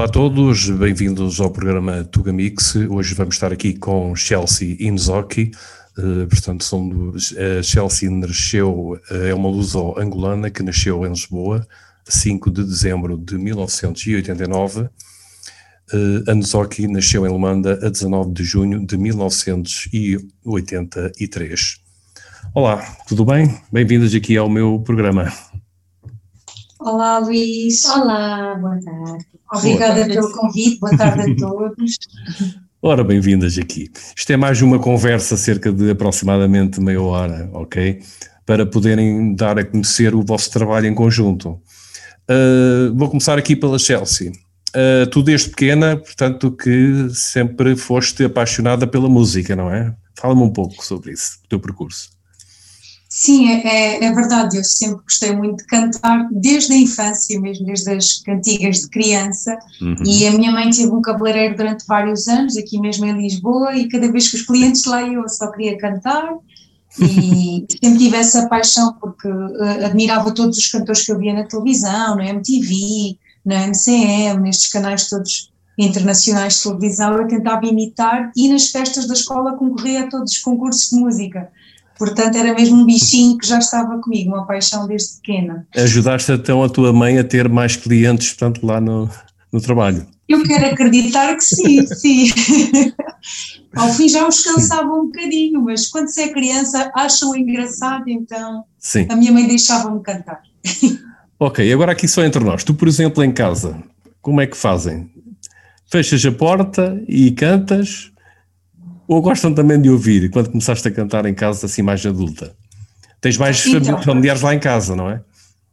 Olá a todos, bem-vindos ao programa Tuga Mix. Hoje vamos estar aqui com Chelsea Inzocchi. Uh, portanto, são, uh, Chelsea nasceu, uh, é uma luso-angolana que nasceu em Lisboa, 5 de dezembro de 1989. Uh, Anzocchi nasceu em Luanda a 19 de junho de 1983. Olá, tudo bem? Bem-vindos aqui ao meu programa. Olá, Luís. Olá, boa tarde. Obrigada pelo convite, boa tarde a todos. Ora, bem-vindas aqui. Isto é mais uma conversa, cerca de aproximadamente meia hora, ok? Para poderem dar a conhecer o vosso trabalho em conjunto. Uh, vou começar aqui pela Chelsea. Uh, tu desde pequena, portanto, que sempre foste apaixonada pela música, não é? Fala-me um pouco sobre isso, o teu percurso. Sim, é, é, é, verdade, eu sempre gostei muito de cantar, desde a infância mesmo, desde as cantigas de criança, uhum. e a minha mãe teve um cabeleireiro durante vários anos, aqui mesmo em Lisboa, e cada vez que os clientes lá eu só queria cantar, e sempre tive essa paixão porque uh, admirava todos os cantores que eu via na televisão, na MTV, na MCM, nestes canais todos internacionais de televisão, eu tentava imitar e nas festas da escola concorria a todos os concursos de música. Portanto, era mesmo um bichinho que já estava comigo, uma paixão desde pequena. Ajudaste então a tua mãe a ter mais clientes, portanto, lá no, no trabalho? Eu quero acreditar que sim, sim. Ao fim já os cansava um bocadinho, mas quando se é criança acham engraçado, então sim. a minha mãe deixava-me cantar. Ok, agora aqui só entre nós. Tu, por exemplo, em casa, como é que fazem? Fechas a porta e cantas ou gostam também de ouvir quando começaste a cantar em casa assim mais adulta? Tens mais então, familiares lá em casa, não é?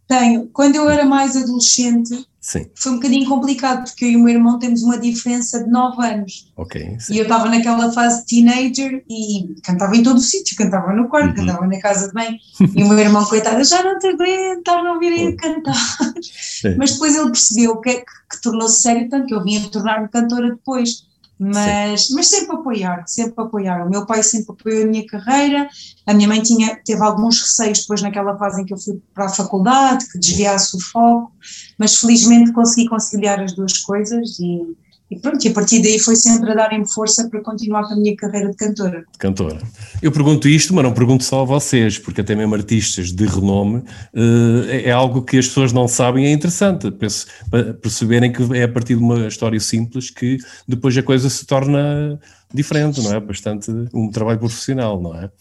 Tenho. Quando eu era mais adolescente, sim. foi um bocadinho complicado, porque eu e o meu irmão temos uma diferença de 9 anos. Ok. Sim. E eu estava naquela fase teenager e cantava em todo o sítio, cantava no quarto, uhum. cantava na casa de bem. E o meu irmão, coitado, já não te aguento, a ouvir a cantar. Sim. Mas depois ele percebeu que, que, que tornou-se sério, tanto que eu vinha tornar-me cantora depois. Mas, mas sempre apoiar, sempre apoiar. O meu pai sempre apoiou a minha carreira, a minha mãe tinha, teve alguns receios depois naquela fase em que eu fui para a faculdade, que desviasse o foco, mas felizmente consegui conciliar as duas coisas e, e pronto, e a partir daí foi sempre a darem-me força para continuar com a minha carreira de cantora. Cantora. Eu pergunto isto, mas não pergunto só a vocês, porque até mesmo artistas de renome eh, é algo que as pessoas não sabem é interessante. Para perceberem que é a partir de uma história simples que depois a coisa se torna diferente, não é? Bastante um trabalho profissional, não é?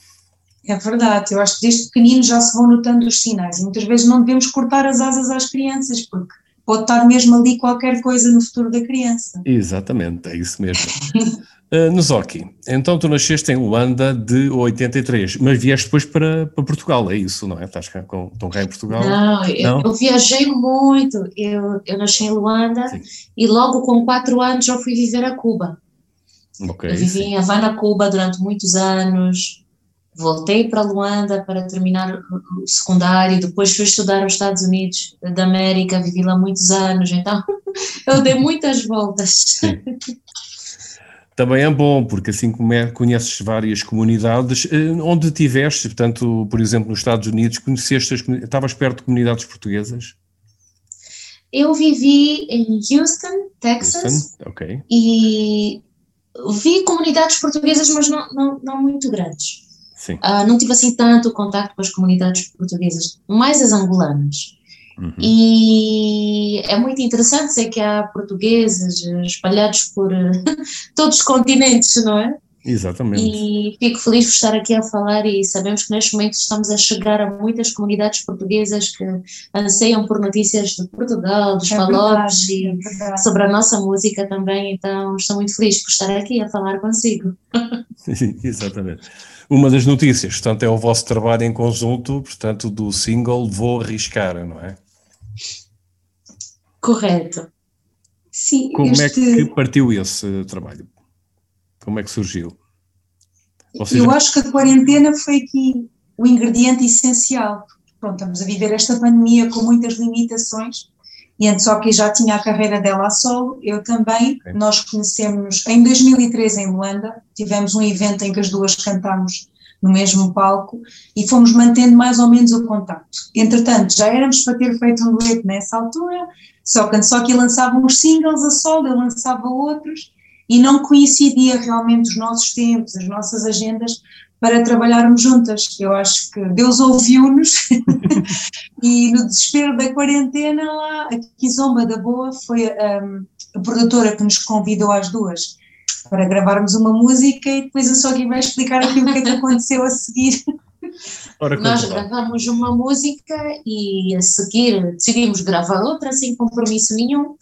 É verdade, eu acho que desde pequenino já se vão notando os sinais e muitas vezes não devemos cortar as asas às crianças, porque pode estar mesmo ali qualquer coisa no futuro da criança. Exatamente, é isso mesmo. uh, Nozoki, então tu nasceste em Luanda de 83, mas vieste depois para, para Portugal, é isso, não é? Estás cá, com, estão cá em Portugal? Não, não? Eu, eu, viajei muito, eu, eu nasci em Luanda sim. e logo com quatro anos eu fui viver a Cuba. Okay, eu vivi sim. em Havana, Cuba durante muitos anos, voltei para Luanda para terminar o secundário, depois fui estudar nos Estados Unidos da América, vivi lá muitos anos, então eu dei muitas voltas. Sim. Também é bom, porque assim conheces várias comunidades. Eh, onde tiveste, portanto, por exemplo, nos Estados Unidos, conheceste as, estavas perto de comunidades portuguesas? Eu vivi em Houston, Texas, Houston? Okay. e vi comunidades portuguesas, mas não, não, não muito grandes. Uh, não tive assim tanto contato com as comunidades portuguesas, mais as angolanas. Uhum. E é muito interessante ser que há portugueses espalhados por todos os continentes, não é? Exatamente. E fico feliz por estar aqui a falar e sabemos que neste momento estamos a chegar a muitas comunidades portuguesas que anseiam por notícias de Portugal, dos é palopes e é sobre a nossa música também, então estou muito feliz por estar aqui a falar consigo. Exatamente. Uma das notícias, portanto, é o vosso trabalho em conjunto, portanto, do single Vou Arriscar, não é? Correto. Sim, Como este... é que partiu esse trabalho? Como é que surgiu? Vocês... Eu acho que a quarentena foi aqui o ingrediente essencial. Pronto, estamos a viver esta pandemia com muitas limitações e antes só que já tinha a carreira dela a solo, eu também, okay. nós conhecemos em 2013 em Luanda, tivemos um evento em que as duas cantámos no mesmo palco e fomos mantendo mais ou menos o contacto. Entretanto, já éramos para ter feito um dueto nessa altura, só que só que lançava uns singles a solo, eu lançava outros e não coincidia realmente os nossos tempos, as nossas agendas para trabalharmos juntas. Eu acho que Deus ouviu-nos e no desespero da quarentena lá, a Kizomba da Boa foi um, a produtora que nos convidou às duas para gravarmos uma música e depois a Sogi vai explicar aquilo que, é que aconteceu a seguir. Ora, Nós gravamos uma música e a seguir decidimos gravar outra sem compromisso nenhum.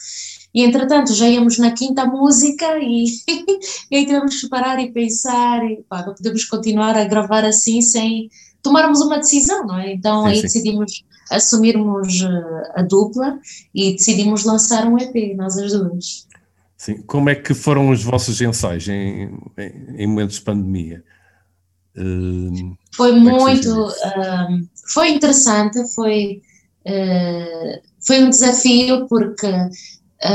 E entretanto já íamos na quinta música e, e aí tivemos que parar e pensar, e pá, não podemos continuar a gravar assim sem tomarmos uma decisão, não é? Então sim, aí sim. decidimos assumirmos eh, a dupla e decidimos lançar um EP, nós as duas. Sim, como é que foram os vossos ensaios em, em, em momentos de pandemia? Uh, foi é muito, uh, foi interessante, foi, uh, foi um desafio porque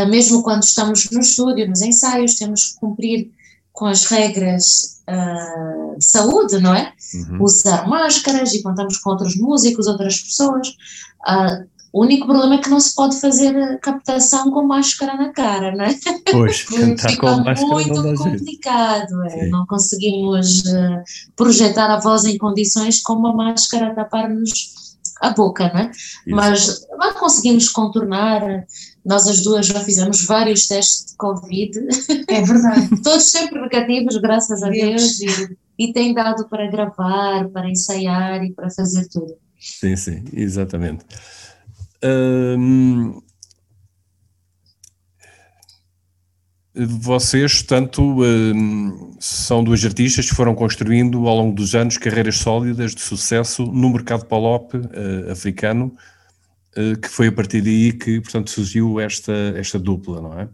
mesmo quando estamos no estúdio, nos ensaios, temos que cumprir com as regras de saúde, não é? Uhum. Usar máscaras e contamos com outros músicos, outras pessoas. O único problema é que não se pode fazer captação com máscara na cara, não é? Pois, cantar Fica com máscara muito não complicado, é? não conseguimos uh, projetar a voz em condições com uma máscara a tapar-nos a boca, não é? Mas, mas conseguimos contornar, nós as duas já fizemos vários testes de Covid. É verdade. Todos sempre negativos, graças a Deus, Deus e, e tem dado para gravar, para ensaiar e para fazer tudo. Sim, sim, exatamente. Hum, vocês, tanto hum, são dois artistas que foram construindo ao longo dos anos carreiras sólidas de sucesso no mercado pop uh, africano, uh, que foi a partir daí que, portanto, surgiu esta, esta dupla, não é?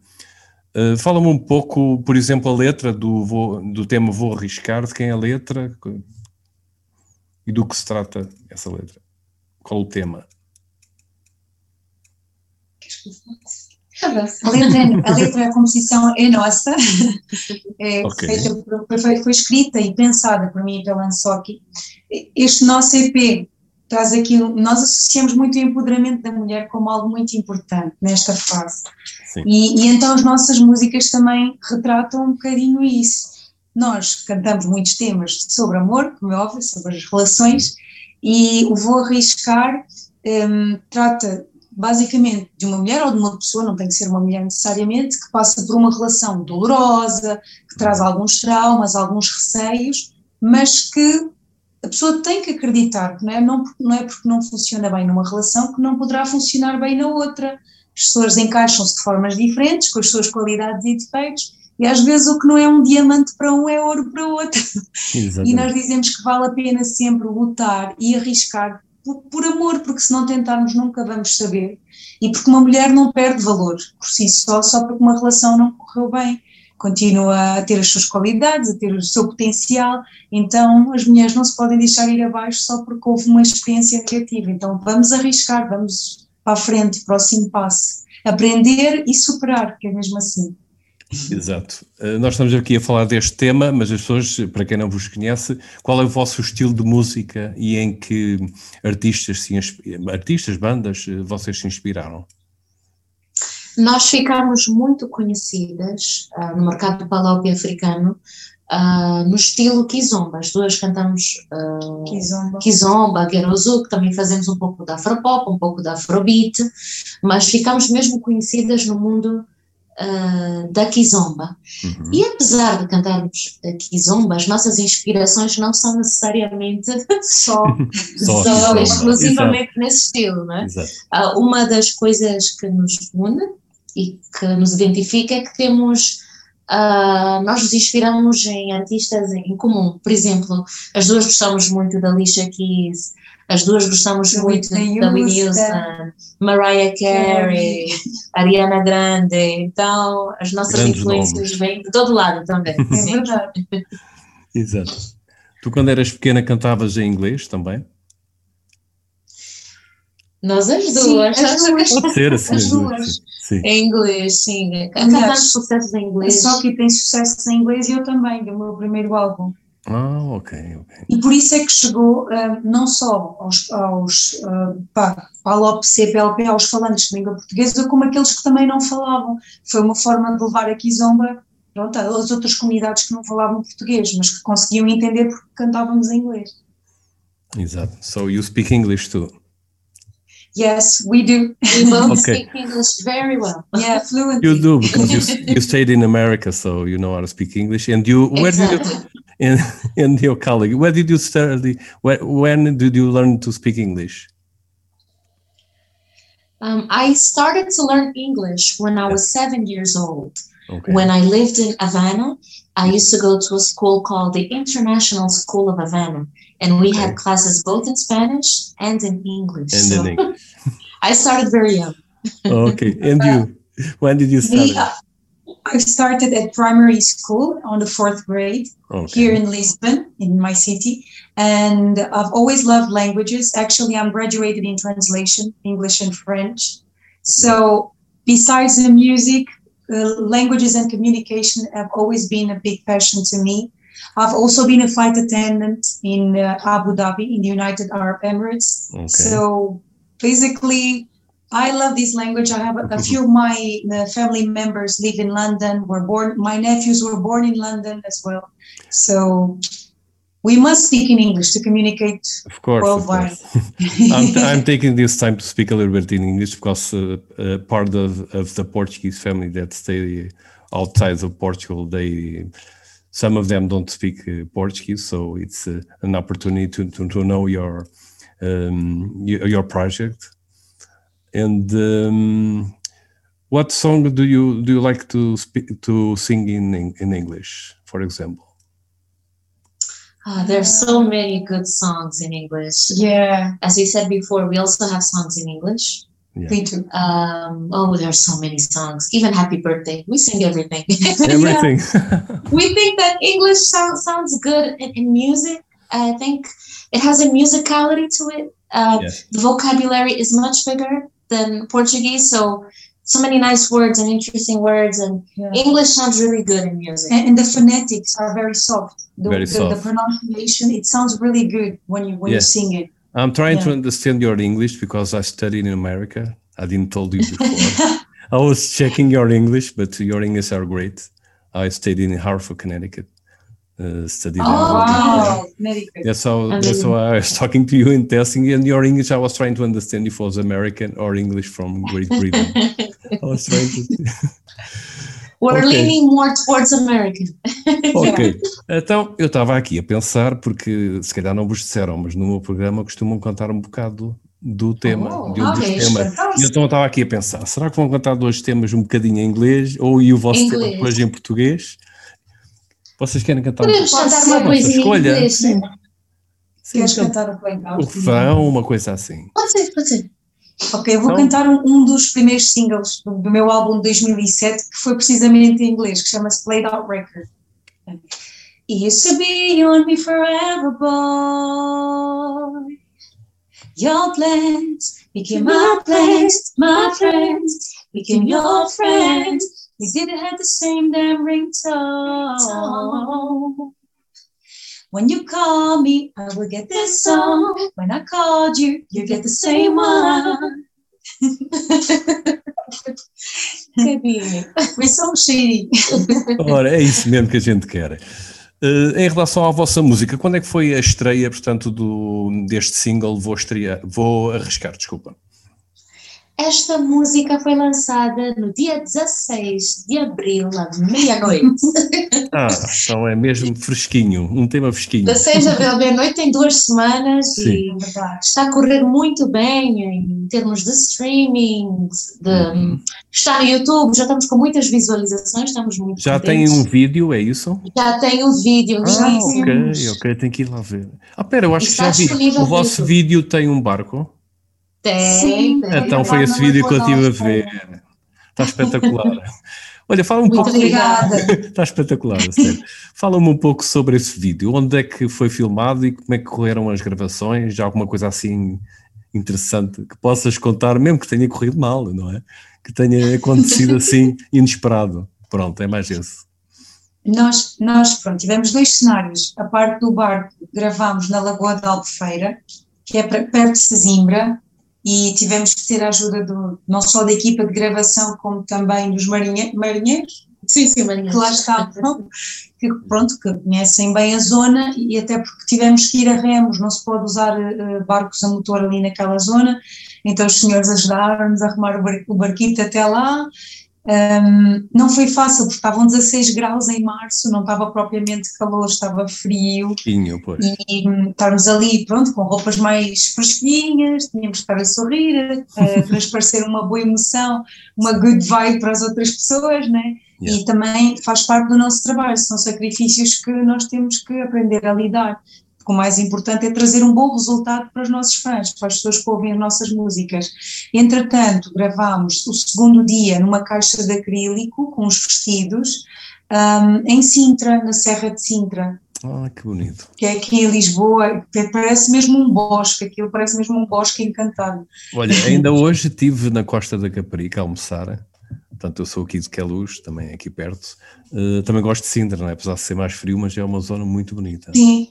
Uh, Fala-me um pouco, por exemplo, a letra do, vou, do tema Vou Arriscar, de quem é a letra e do que se trata essa letra. Qual o tema? A letra, a letra, a composição é nossa, é okay. feita, foi, foi, escrita e pensada por mim e pela Ansoki. Este nosso EP traz aqui, nós associamos muito o empoderamento da mulher como algo muito importante nesta fase. E, e, então as nossas músicas também retratam um bocadinho isso. Nós cantamos muitos temas sobre amor, como é óbvio, sobre as relações, e o Vou Arriscar um, trata basicamente de uma mulher ou de uma pessoa, não tem que ser uma mulher necessariamente, que passa por uma relação dolorosa, que traz alguns traumas, alguns receios, mas que a pessoa tem que acreditar, não é? Não, não é porque não funciona bem numa relação que não poderá funcionar bem na outra. As pessoas encaixam-se de formas diferentes, com as suas qualidades e defeitos, e às vezes o que não é um diamante para um é ouro para o outro. Exatamente. E nós dizemos que vale a pena sempre lutar e arriscar por, por, amor, porque se não tentarmos nunca vamos saber, e porque uma mulher não perde valor por si só, só porque uma relação não correu bem, continua a ter as suas qualidades, a ter o seu potencial, então as mulheres não se podem deixar ir abaixo só porque houve uma experiência negativa, então vamos arriscar, vamos para a frente, próximo passo, aprender e superar, que é mesmo assim. Exato. Uh, nós estamos aqui a falar deste tema, mas as pessoas, para quem não vos conhece, qual é o vosso estilo de música e em que artistas, artistas bandas, eh, vocês se inspiraram? Nós ficámos muito conhecidas uh, no mercado palop africano uh, no estilo Kizomba. As duas cantamos uh, Kizomba, Kizomba Gerozu, que também fazemos um pouco da afropop, um pouco da afrobeat, mas ficámos mesmo conhecidas no mundo uh, da Kizomba. Uhum. E apesar de cantarmos Kizomba, as nossas inspirações não são necessariamente só, só, só exclusivamente Exato. nesse estilo, não é? Uh, uma das coisas que nos une e que nos identifica é que temos Uh, nós nos inspiramos em artistas em comum. Por exemplo, as duas gostamos muito da Alicia Keys, as duas gostamos muito da Whitney Houston, Mariah Carey, Ariana Grande, então as nossas Grandes influências nomes. vêm de todo lado também. É verdade. Exato. Tu quando eras pequena cantavas em inglês também? Nós as duas. Sim, as duas. Pode ser assim. As duas. Sim. Em inglês, sim. Cantamos sucessos em inglês. Só que tem sucessos em inglês e eu também, do meu primeiro álbum. Ah, ok, ok. E por isso é que chegou uh, não só aos, aos uh, pá, à LOP, CPLP, aos falantes de língua portuguesa, como aqueles que também não falavam. Foi uma forma de levar aqui zomba pronto, às outras comunidades que não falavam português, mas que conseguiam entender porque cantávamos em inglês. Exato. So you speak English too? Yes, we do. We both okay. speak English very well. Yeah, fluently. You do because you, you stayed in America, so you know how to speak English. And you, where exactly. did you, and, and your colleague, where did you study? Where, when did you learn to speak English? Um, I started to learn English when I was seven years old. Okay. When I lived in Havana, I used to go to a school called the International School of Havana, and we okay. had classes both in Spanish and in English. And so in English. I started very young. okay, and you? When did you start? Uh, I started at primary school on the fourth grade okay. here in Lisbon, in my city. And I've always loved languages. Actually, I'm graduated in translation, English and French. So, besides the music, uh, languages and communication have always been a big passion to me. I've also been a flight attendant in uh, Abu Dhabi in the United Arab Emirates. Okay. So basically, I love this language. I have a, a few of my uh, family members live in London. Were born. My nephews were born in London as well. So we must speak in English to communicate of course, worldwide. Of course. I'm, I'm, taking this time to speak a little bit in English because uh, uh, part of, of the Portuguese family that stay outside of Portugal, they some of them don't speak uh, Portuguese, so it's uh, an opportunity to, to, to know your, um, your, your project. And um, what song do you do you like to speak to sing in in English, for example? Uh, there's so many good songs in English. Yeah. As we said before, we also have songs in English. Yeah. Me too. Um, oh, there's so many songs. Even Happy Birthday. We sing everything. Everything. we think that English sound, sounds good in, in, music. I think it has a musicality to it. Uh, yes. The vocabulary is much bigger than Portuguese. So so many nice words and interesting words and yeah. english sounds really good in music and, and the phonetics are very soft the, very the, soft. the pronunciation it sounds really good when you when yes. you sing it i'm trying yeah. to understand your english because i studied in america i didn't told you before i was checking your english but your english are great i stayed in hartford connecticut uh, studied. Oh, wow. That's how that's why I was talking to you in testing and your English. I was trying to understand if it was American or English from Great Britain. I was trying to. We're okay. leaning more towards American. ok, então eu estava aqui a pensar, porque se calhar não vos disseram, mas no meu programa costumam contar um bocado do tema, oh, de um dos temas. E então eu estava aqui a pensar, será que vão cantar dois temas um bocadinho em inglês ou e o vosso inglês. tema depois em português? Vocês querem cantar Podemos um cantar uma coisinha escolha? Inglês, sim. sim. Queres cantar o Playhouse? O refrão, uma coisa assim. Pode ser, pode ser. Ok, eu vou então, cantar um, um, dos primeiros singles do, do, meu álbum de 2007, que foi precisamente em inglês, que chama-se Played Out Record. It used to be you and me forever, boy. Your plans became my plans, my friends became your friends. We didn't have the same damn ringtone. When you call me, I will get this song. When I called you, you get the same one. We're so shady. Ora, é isso mesmo que a gente quer. Uh, em relação à vossa música, quando é que foi a estreia, portanto, do, deste single? Vou estrear, vou arriscar, desculpa. Esta música foi lançada no dia 16 de abril, à meia-noite. Ah, então é mesmo fresquinho, um tema fresquinho. 16 de abril, meia-noite, tem duas semanas Sim. e está a correr muito bem em termos de streaming, de, uhum. está no YouTube, já estamos com muitas visualizações, estamos muito Já contentes. tem um vídeo, é isso? Já tem um vídeo. Ah, já ok, ok, tem que ir lá ver. Ah, pera, eu acho que já vi. O vosso vídeo tem um barco? Tem, Sim, tem. Então foi esse vídeo que eu tive a ver. Está espetacular. Olha, fala um Muito pouco. Obrigada. Está espetacular, sério. Fala-me um pouco sobre esse vídeo. Onde é que foi filmado e como é que correram as gravações? Já alguma coisa assim interessante que possas contar, mesmo que tenha corrido mal, não é? Que tenha acontecido assim inesperado. Pronto, é mais esse. Nós, nós, pronto, tivemos dois cenários. A parte do barco gravámos na Lagoa da Albufeira, que é perto de Sesimbra, e tivemos que ter a ajuda do, não só da equipa de gravação, como também dos marinhe, marinheiros, sim, sim, marinheiros. que lá estavam, que, pronto, que conhecem bem a zona, e até porque tivemos que ir a remos, não se pode usar uh, barcos a motor ali naquela zona, então os senhores ajudaram-nos a arrumar o, bar, o barquito até lá, um, não foi fácil, porque estavam 16 graus em março, não estava propriamente calor, estava frio. Tinha, pois. E um, estarmos ali, pronto, com roupas mais fresquinhas, tínhamos que estar a sorrir, a transparecer uma boa emoção, uma good vibe para as outras pessoas, né? Yeah. E também faz parte do nosso trabalho, são sacrifícios que nós temos que aprender a lidar o mais importante é trazer um bom resultado para os nossos fãs, para as pessoas que ouvem as nossas músicas. Entretanto, gravámos o segundo dia numa caixa de acrílico com os vestidos um, em Sintra, na Serra de Sintra. Ah, que bonito. Que é aqui em Lisboa, parece mesmo um bosque, aquilo parece mesmo um bosque encantado. Olha, ainda hoje estive na Costa da Caparica a almoçar, portanto eu sou aqui de Queluz, também aqui perto, uh, também gosto de Sintra, não é? apesar de ser mais frio, mas é uma zona muito bonita. Sim,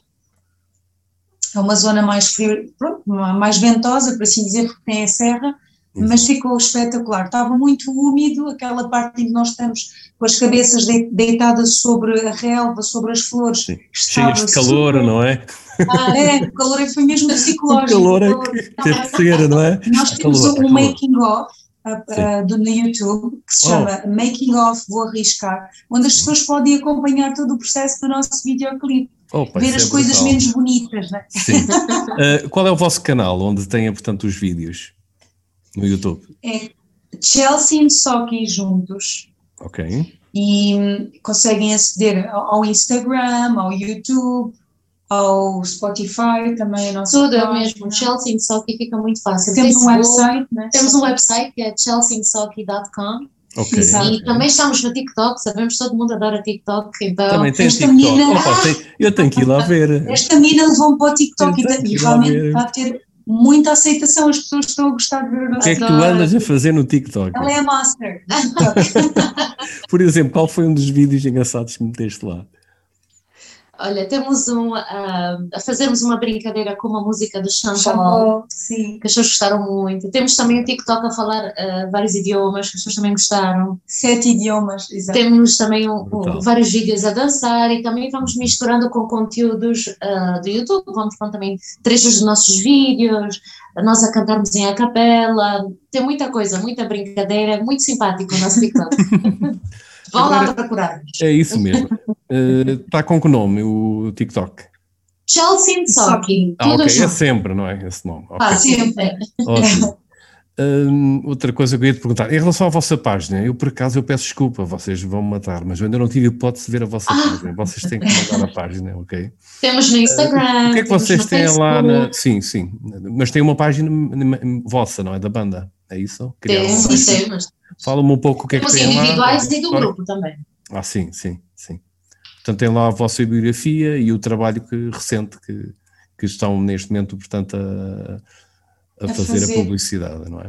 é uma zona mais frio, mais ventosa, por assim dizer, porque tem a serra, mas ficou espetacular. Estava muito úmido, aquela parte em que nós estamos com as cabeças deitadas sobre a relva, sobre as flores. Cheias de calor, super... não é? Ah, é, o calor foi mesmo psicológico. O calor é que teve ser, não é? Nós temos calor, um making of uh, uh, do, no YouTube que se chama oh. Making of Vou Arriscar, onde as pessoas podem acompanhar todo o processo do nosso videoclipe. Opa, ver as é coisas brutal. menos bonitas, não é? Sim. uh, qual é o vosso canal onde tem, portanto, os vídeos no YouTube? É Chelsea e Socky juntos. Ok. E hum, conseguem aceder ao Instagram, ao YouTube, ao Spotify, também a nossa Tudo é mesmo, Chelsea Socky fica muito fácil. Temos Facebook, um website, né? Temos um website que é chelseasocky.com Okay. E também estamos no TikTok, sabemos que todo mundo adora TikTok. Então também tem esta TikTok. Mina, Opa, tem, eu tenho que ir lá ver. Esta mina levou para o TikTok e, realmente está a ter muita aceitação, as pessoas estão a gostar de ver o nosso O que é que tu andas a fazer no TikTok? Ela é a master. Por exemplo, qual foi um dos vídeos engraçados que meteste lá? Olha, temos um, uh, a fazermos uma brincadeira com uma música do Shampoo, sim. que as pessoas gostaram muito. Temos também o TikTok a falar uh, vários idiomas, que as pessoas também gostaram. Sete idiomas, exato. Temos também um, um, vários vídeos a dançar e também vamos misturando com conteúdos uh, do YouTube, vamos com também trechos dos nossos vídeos, nós a cantarmos em a capela, tem muita coisa, muita brincadeira, muito simpático o nosso TikTok. Vão lá procurar. É isso mesmo. Está eh, uh, com que nome o TikTok? Chelsea Socky. Ah, ok, é sempre, não é? Esse nome. Okay. Ah, sempre. Ótimo. Um, outra coisa que eu ia te perguntar, em relação à vossa página, eu por acaso eu peço desculpa, vocês vão me matar, mas eu ainda não tive hipótese de ver a vossa ah. página. Vocês têm que mandar a página, ok? Temos no Instagram. Uh, o que é que vocês têm lá na. Sim, sim. Mas tem uma página vossa, não é? Da banda, é isso? Temos, temos. Fala-me um pouco o que é que tem lá. individuais e do grupo também. Ah, sim, sim, sim. Portanto, tem lá a vossa biografia e o trabalho que, recente que, que estão neste momento, portanto, a, a, a fazer, fazer, a publicidade, não é?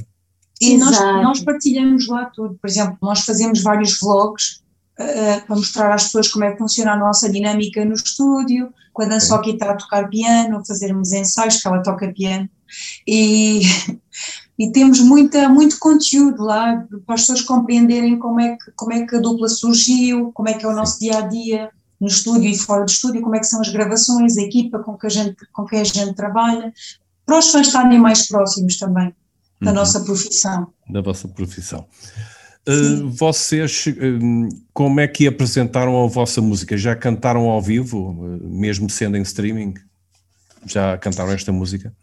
E nós, nós, partilhamos lá tudo. Por exemplo, nós fazemos vários vlogs uh, para mostrar às pessoas como é que funciona a nossa dinâmica no estúdio, quando a Soki está a tocar piano, fazermos ensaios, que ela toca piano. E e temos muita, muito conteúdo lá para as pessoas compreenderem como é, que, como é que a dupla surgiu, como é que é o nosso dia a dia no estúdio e fora do estúdio, como é que são as gravações, a equipa com que a gente, com quem a gente trabalha, para os fãs estarem mais próximos também da uhum. nossa profissão. Da vossa profissão. Uh, vocês, uh, como é que apresentaram a vossa música? Já cantaram ao vivo, uh, mesmo sendo em streaming? Já cantaram esta música?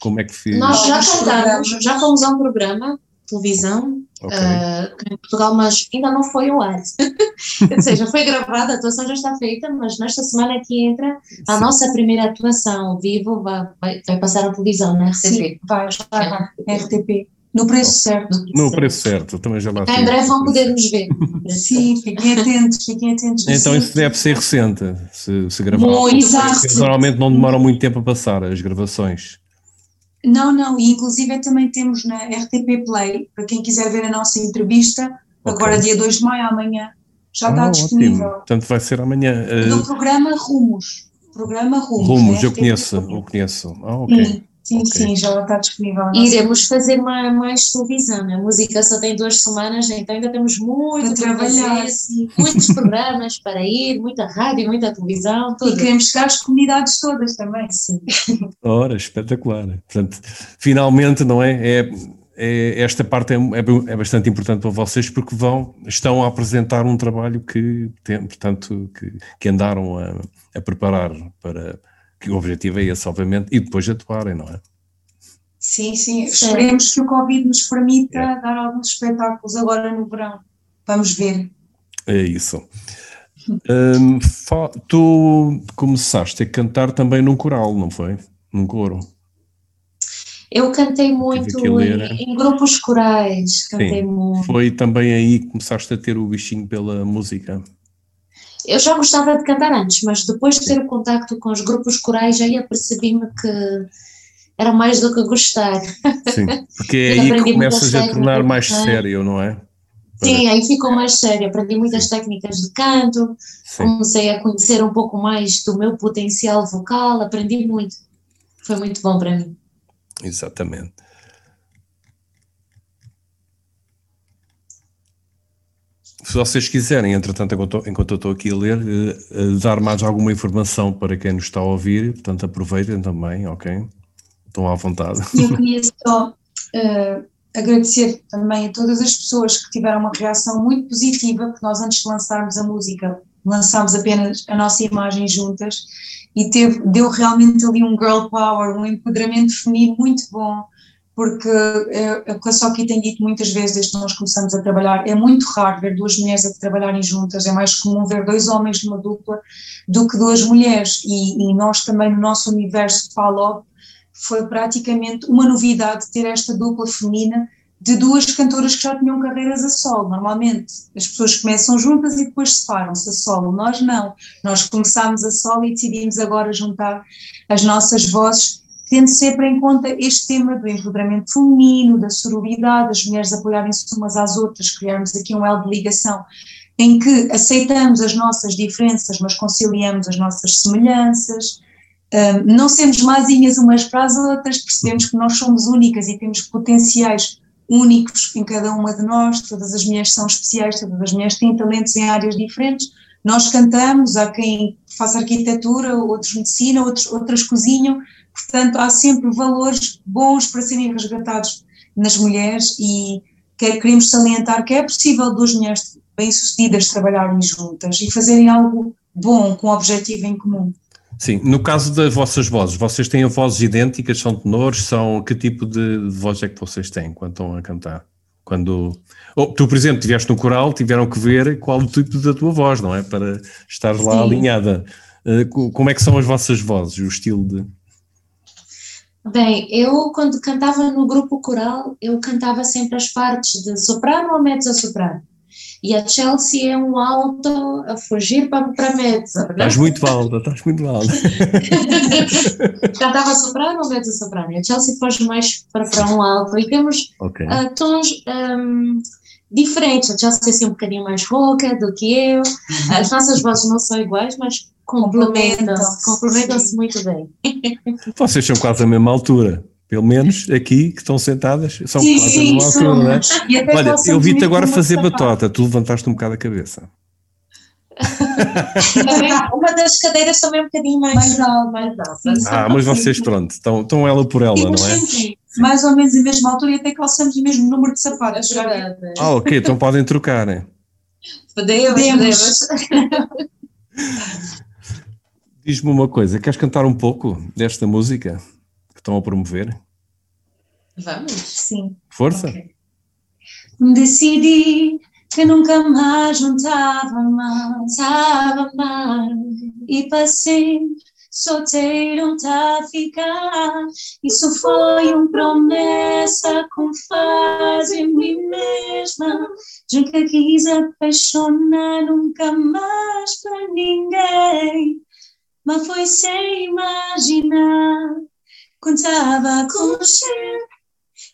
Como é que fiz? Nós já cantamos, já fomos a um programa, televisão, okay. uh, em Portugal, mas ainda não foi ao ar. Ou seja, foi gravada, a atuação já está feita, mas nesta semana que entra, a Sim. nossa primeira atuação ao vivo vai, vai, vai, passar na televisão, na RTP. Sim, vai, vai, vai, RTP. No preço certo. No preço certo, também já lá Em breve vão poder nos ver. Sim, fiquem atentos, fiquem atentos. Então isso deve ser recente, se, se gravar. Muito, exato. Normalmente não demoram muito tempo a passar as gravações. Não, não, e inclusive também temos na RTP Play, para quem quiser ver a nossa entrevista, okay. agora dia 2 de maio, amanhã, já está ah, disponível. Ótimo. Portanto, vai ser amanhã. No programa Rumos. Programa Rumos. Rumos, eu conheço, eu conheço. Ah, ok. Sim. Sim, okay. sim, já está disponível. Iremos fazer mais, mais televisão. A música só tem duas semanas, então ainda temos muito para trabalhar. Fazer, muitos programas para ir, muita rádio, muita televisão. Tudo. E queremos chegar às comunidades todas também. Sim. Ora, espetacular. Portanto, finalmente, não é? É, é esta parte é, é, é, bastante importante para vocês porque vão, estão a apresentar um trabalho que, tem, portanto, que, que andaram a, a preparar para que o objetivo é esse, obviamente, e depois atuarem, não é? Sim, sim. Esperemos que o Covid nos permita é. dar alguns espetáculos agora no verão. Vamos ver. É isso. Hum, tu começaste a cantar também num coral, não foi? Num coro. Eu cantei muito em, em, grupos corais, cantei Sim. muito. Foi também aí que começaste a ter o bichinho pela música. Eu já gostava de cantar antes, mas depois de ter o contacto com os grupos corais, aí apercebi-me que era mais do que gostar. Sim, porque é aí que começas a tornar mais sério, não é? Sim, aí ficou mais sério. Aprendi muitas técnicas de canto, Sim. comecei a conhecer um pouco mais do meu potencial vocal, aprendi muito. Foi muito bom para mim. Exatamente. Se vocês quiserem, entretanto, enquanto eu estou aqui a ler, uh, dar mais alguma informação para quem nos está a ouvir, portanto aproveitem também, ok? Estão à vontade. Eu queria só uh, agradecer também a todas as pessoas que tiveram uma reação muito positiva, porque nós antes de lançarmos a música, lançámos apenas a nossa imagem juntas e teve, deu realmente ali um girl power, um empoderamento feminino muito bom porque é, é o que a Soki tem dito muitas vezes desde que nós começamos a trabalhar, é muito raro ver duas mulheres a trabalharem juntas, é mais comum ver dois homens numa dupla do que duas mulheres, e, e nós também no nosso universo Follow foi praticamente uma novidade ter esta dupla feminina de duas cantoras que já tinham carreiras a solo. Normalmente as pessoas começam juntas e depois separam-se a solo. Nós não. Nós começámos a solo e decidimos agora juntar as nossas vozes tendo sempre em conta este tema do empoderamento feminino, da sororidade, das mulheres apoiarem-se umas às outras, criarmos aqui um elo de ligação em que aceitamos as nossas diferenças, mas conciliamos as nossas semelhanças, um, não sermos mazinhas umas para as outras, percebemos que nós somos únicas e temos potenciais únicos em cada uma de nós, todas as mulheres são especiais, todas as mulheres têm talentos em áreas diferentes, nós cantamos, há quem faça arquitetura, outros medicina, outros, outras cozinham, Portanto, há sempre valores bons para serem resgatados nas mulheres e queremos salientar que é possível duas mulheres bem-sucedidas trabalharem juntas e fazerem algo bom com o objetivo em comum. Sim, no caso das vossas vozes, vocês têm vozes idênticas, são tenores, são que tipo de, voz é que vocês têm quando estão a cantar? Quando oh, tu, por exemplo, estiveste no coral, tiveram que ver qual o tipo da tua voz, não é? Para estar lá Sim. alinhada. Uh, como é que são as vossas vozes, o estilo de Bem, eu quando cantava no grupo coral, eu cantava sempre as partes de soprano ou mezzo-soprano. E a Chelsea é um alto a fugir para, para mezzo. Né? Estás muito alta, estás muito alta. cantava soprano ou mezzo-soprano. A Chelsea foge mais para, para um alto. E temos okay. uh, tons um, diferentes. A Chelsea é assim um bocadinho mais rouca do que eu. As nossas vozes não são iguais, mas complementam-se complementam muito bem. Vocês são quase a mesma altura. Pelo menos aqui que estão sentadas, são sim, quase a mesma altura, não é? Olha, eu vi-te agora fazer batota, tu levantaste um bocado a cabeça. Uma das cadeiras também é um bocadinho mais, mais alta. Mais alta. Ah, mas vocês, pronto, estão, estão ela por ela, não é? Mais ou menos a mesma altura e até calçamos o mesmo número de sapatos. Ah, ok, então podem trocar, né? Podemos, podemos. Diz-me uma coisa, queres cantar um pouco desta música que estão a promover? Vamos, sim. Força? Okay. Decidi que nunca mais juntava mais, juntava mais e passei solteiro tá ficar. Isso foi uma promessa com em mim mesma. Nunca quis apaixonar, nunca mais para ninguém mas foi sem imaginar. Contava com você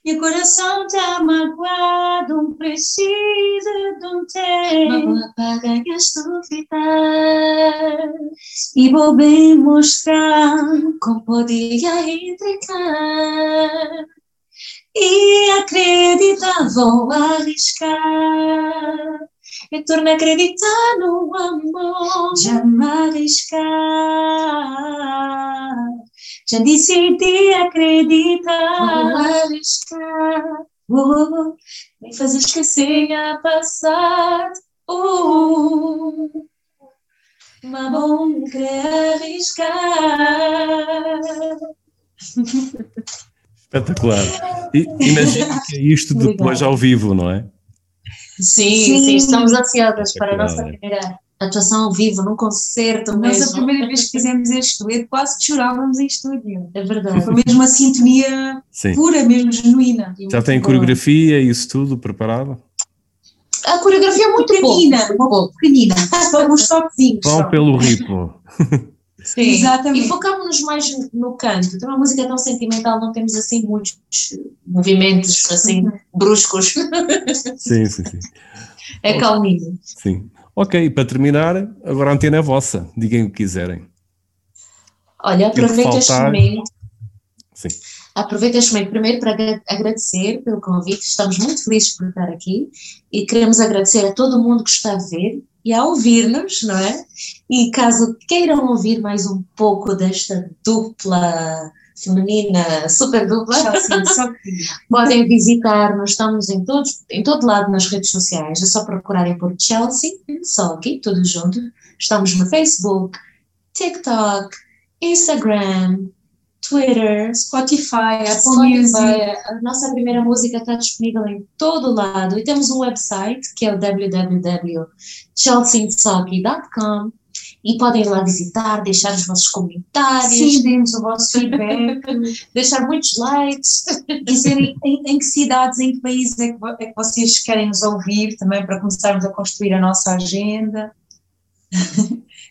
E o coração tá magoado, precisa de um tempo para duvidar. E vou bem mostrar como podia entregar. E acreditar, vou arriscar. E torna a acreditar no amor. Jamais arriscar. Já decidi acreditar. Vou arriscar. Oh, me fazer esquecer a passar. Uh, mas bom querer arriscar. Espetacular. E, imagina que é isto depois ao vivo, não é? Sim, sim, sim estamos ansiosas para a nossa primeira atuação ao vivo, num concerto Mas a primeira vez que fizemos este dueto, quase que chorávamos em estúdio. É verdade. Foi mesmo uma sintonia Sim. pura, mesmo genuína. Já tem coreografia e isso tudo preparado? A coreografia é muito pequenina, um pouco pequenina, só uns toquezinhos. Vão pelo ritmo. Sim, exatamente. E focámos-nos mais no canto. Então, uma música tão sentimental, não temos assim muitos movimentos assim uhum. bruscos. Sim, sim, sim. É calminho. Sim. Ok, para terminar, agora a antena é vossa. Digam o que quiserem. Olha, aproveito este momento. Sim. Aproveito este momento primeiro para agradecer pelo convite. Estamos muito felizes por estar aqui e queremos agradecer a todo mundo que está a ver e a ouvir-nos, não é? E caso queiram ouvir mais um pouco desta dupla feminina, super dupla, podem visitar-nos, estamos em, todos, em todo lado nas redes sociais, é só procurarem por Chelsea Socky, tudo junto. Estamos no Facebook, TikTok, Instagram, Twitter, Spotify, Apple. Music. A nossa primeira música está disponível em todo lado e temos um website que é o www.chelseasocky.com e podem lá visitar, deixar os vossos comentários. Sim, deem-nos o vosso feedback. deixar muitos likes. Dizerem em, em, que cidades, em que países é que, é que vocês querem nos ouvir também para começarmos a construir a nossa agenda.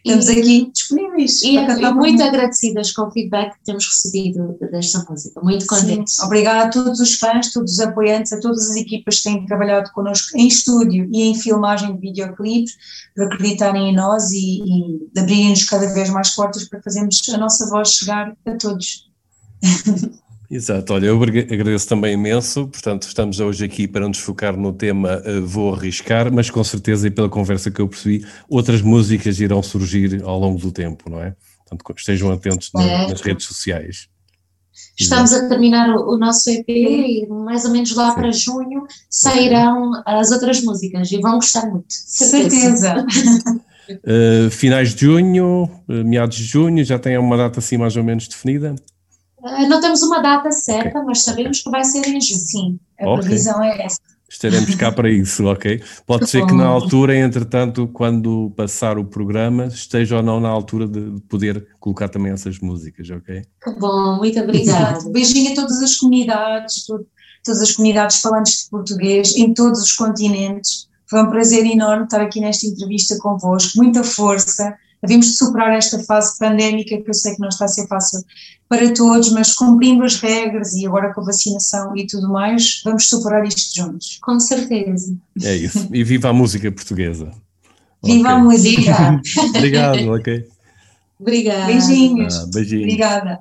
Estamos aqui disponíveis. E, e muito agradecidas com o feedback que temos recebido desta música, muito contentes. Obrigada a todos os fãs, todos os apoiantes, a todas as equipas que têm trabalhado connosco em estúdio e em filmagem de videoclipes, por acreditarem em nós e, e abrirem-nos cada vez mais portas para fazermos a nossa voz chegar a todos. Exato, olha, eu agradeço também imenso, portanto estamos hoje aqui para nos focar no tema uh, Vou Arriscar, mas com certeza e pela conversa que eu percebi, outras músicas irão surgir ao longo do tempo, não é? Portanto estejam atentos é. nas redes sociais. Estamos Exato. a terminar o, o, nosso EP e mais ou menos lá Sim. para junho sairão as outras músicas e vão gostar muito. Certeza. certeza. uh, finais de junho, uh, meados de junho, já tem uma data assim mais ou menos definida? Ah, não temos uma data certa, okay. mas sabemos que vai ser em junho. Sim, a okay. previsão é essa. Estaremos cá para isso, ok? Pode ser que na altura, entretanto, quando passar o programa, esteja ou não na altura de poder colocar também essas músicas, ok? Bom, muito obrigada. Beijinho a todas as comunidades, todas as comunidades falantes de português em todos os continentes. Foi um prazer enorme estar aqui nesta entrevista convosco, muita força, Havemos de superar esta fase pandémica, que eu sei que não está a ser fácil para todos, mas cumprindo as regras e agora com a vacinação e tudo mais, vamos superar isto juntos. Com certeza. É isso. E viva a música portuguesa. Viva okay. a música. Obrigado, ok. Obrigada. Beijinhos. Ah, beijinhos. Obrigada.